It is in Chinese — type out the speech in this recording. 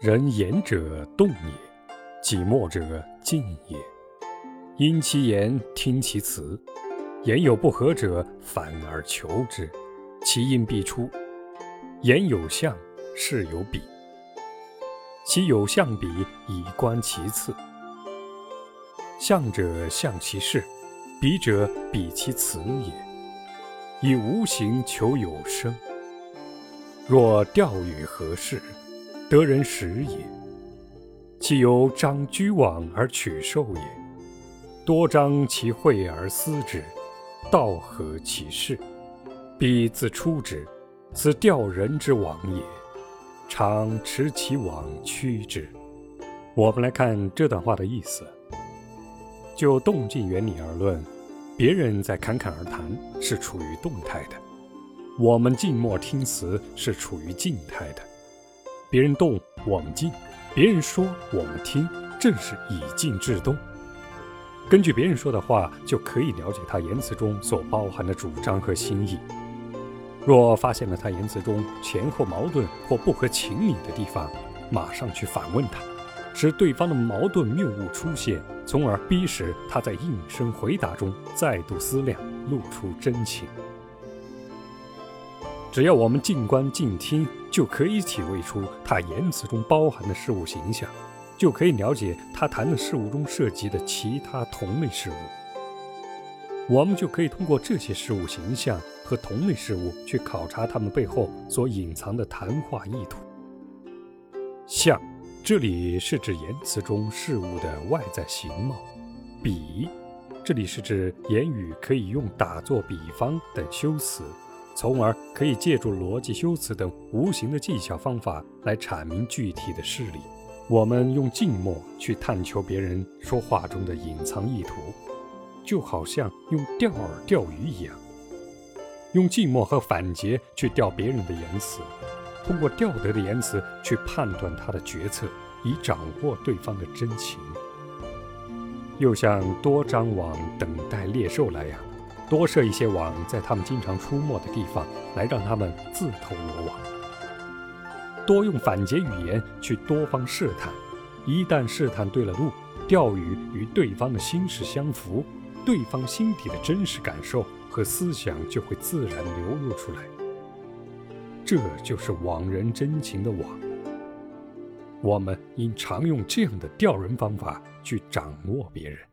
人言者动也，己默者静也。因其言，听其辞。言有不合者，反而求之，其因必出。言有象，事有比。其有象比，以观其次。象者象其事，比者比其辞也。以无形求有声。若钓鱼何事？得人食也。其由张居往而取兽也。多张其会而思之，道合其事，彼自出之。此钓人之网也。常持其网趋之。我们来看这段话的意思。就动静原理而论，别人在侃侃而谈是处于动态的，我们静默听词是处于静态的。别人动，我们静；别人说，我们听，正是以静制动。根据别人说的话，就可以了解他言辞中所包含的主张和心意。若发现了他言辞中前后矛盾或不合情理的地方，马上去反问他，使对方的矛盾谬误出现，从而逼使他在应声回答中再度思量，露出真情。只要我们静观静听，就可以体味出他言辞中包含的事物形象，就可以了解他谈的事物中涉及的其他同类事物。我们就可以通过这些事物形象和同类事物去考察他们背后所隐藏的谈话意图。象，这里是指言辞中事物的外在形貌；比，这里是指言语可以用打作比方等修辞，从而可以借助逻辑修辞等无形的技巧方法来阐明具体的事例。我们用静默去探求别人说话中的隐藏意图。就好像用钓饵钓鱼一样，用静默和反诘去钓别人的言辞，通过钓得的言辞去判断他的决策，以掌握对方的真情。又像多张网等待猎兽来呀，多设一些网在他们经常出没的地方，来让他们自投罗网。多用反诘语言去多方试探，一旦试探对了路，钓鱼与对方的心事相符。对方心底的真实感受和思想就会自然流露出来，这就是网人真情的网。我们应常用这样的钓人方法去掌握别人。